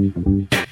Mm-hmm.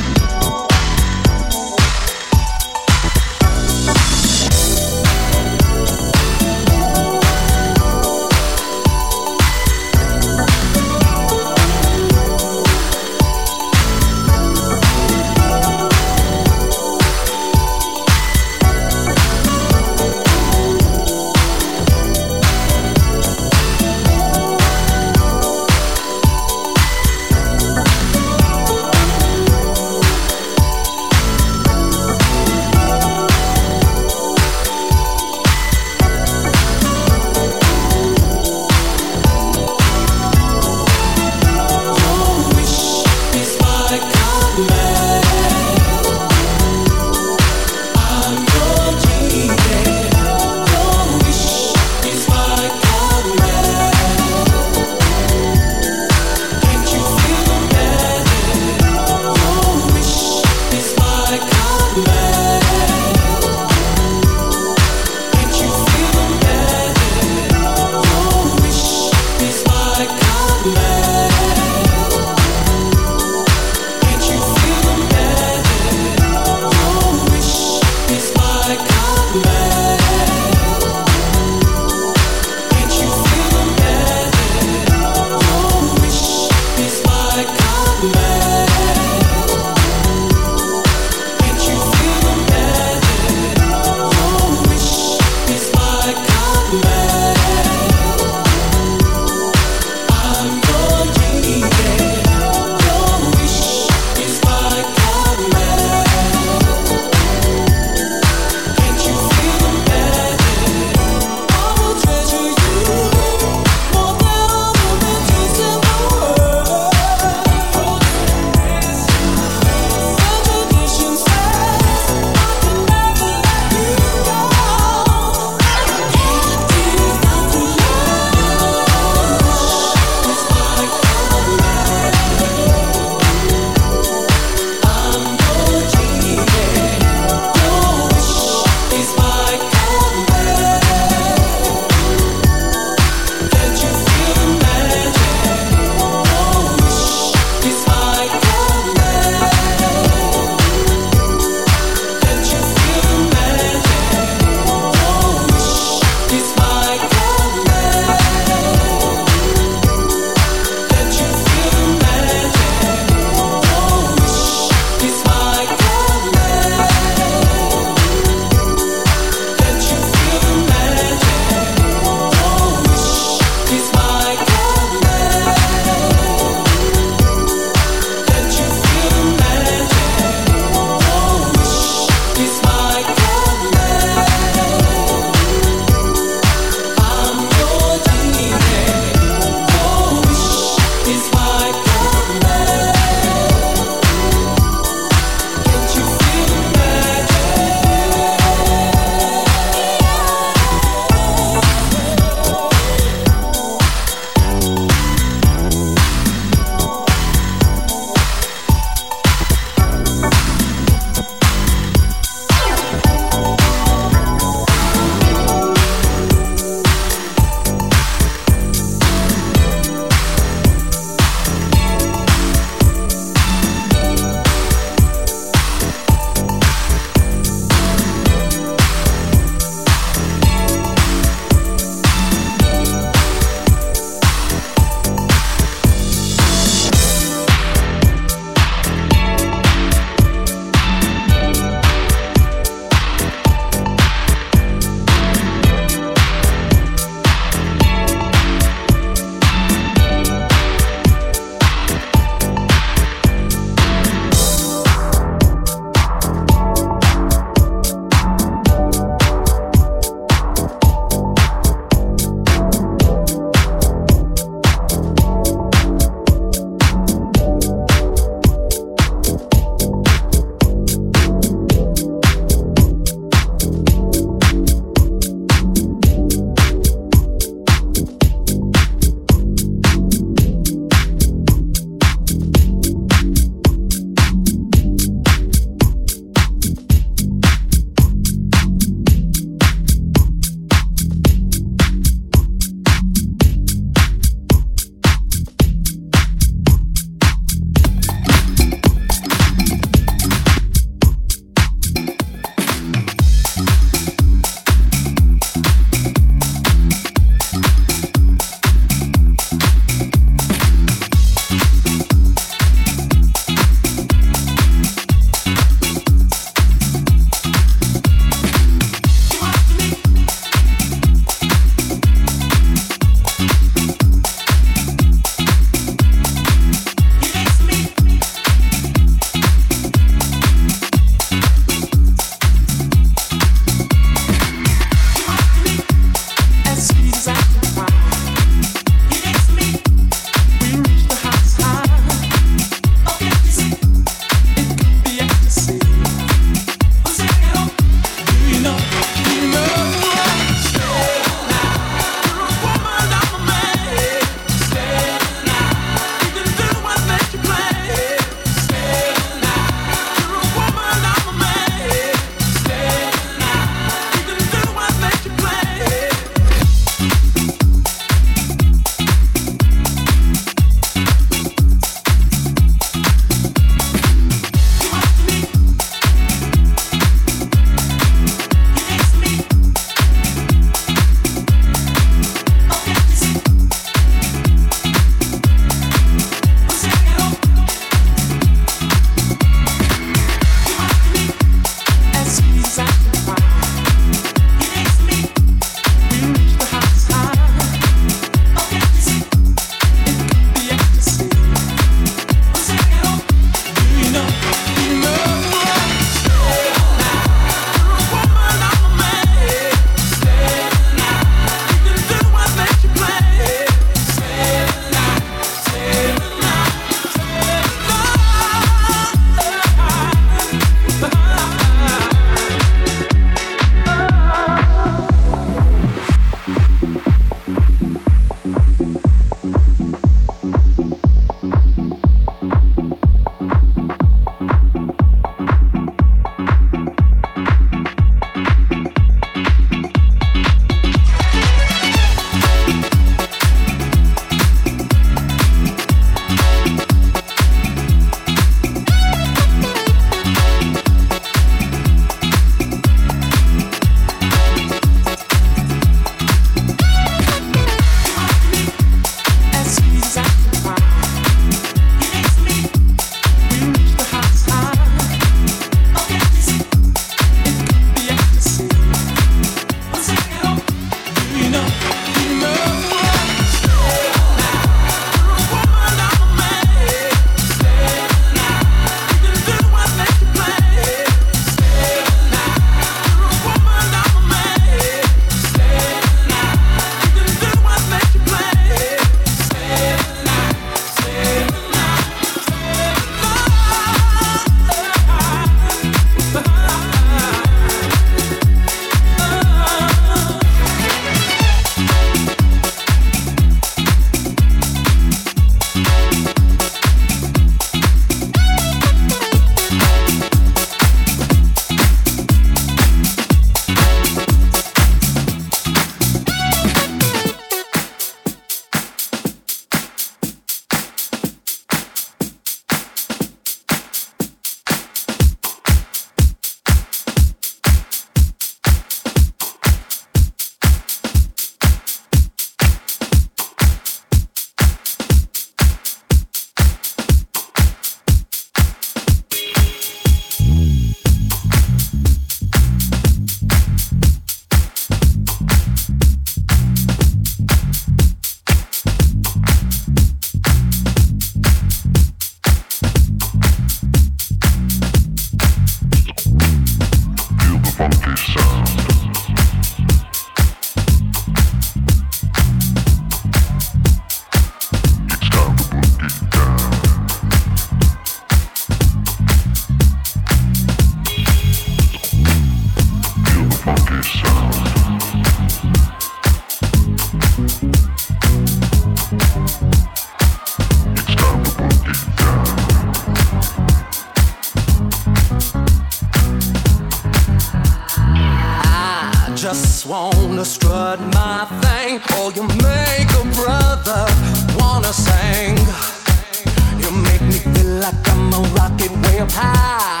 a rocket way up high,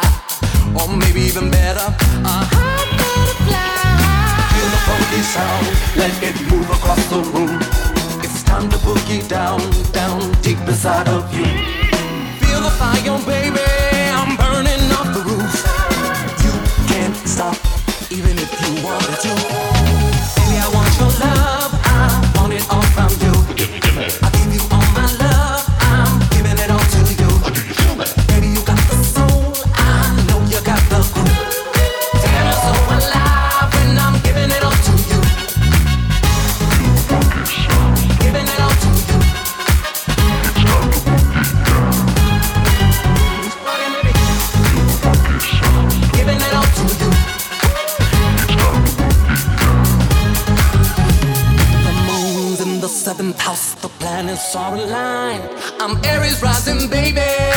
or maybe even better. Feel the funky sound, let it move across the room. It's time to boogie down, down deep inside of you. Feel the fire, baby. line. I'm Aries rising, baby.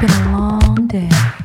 been a long day.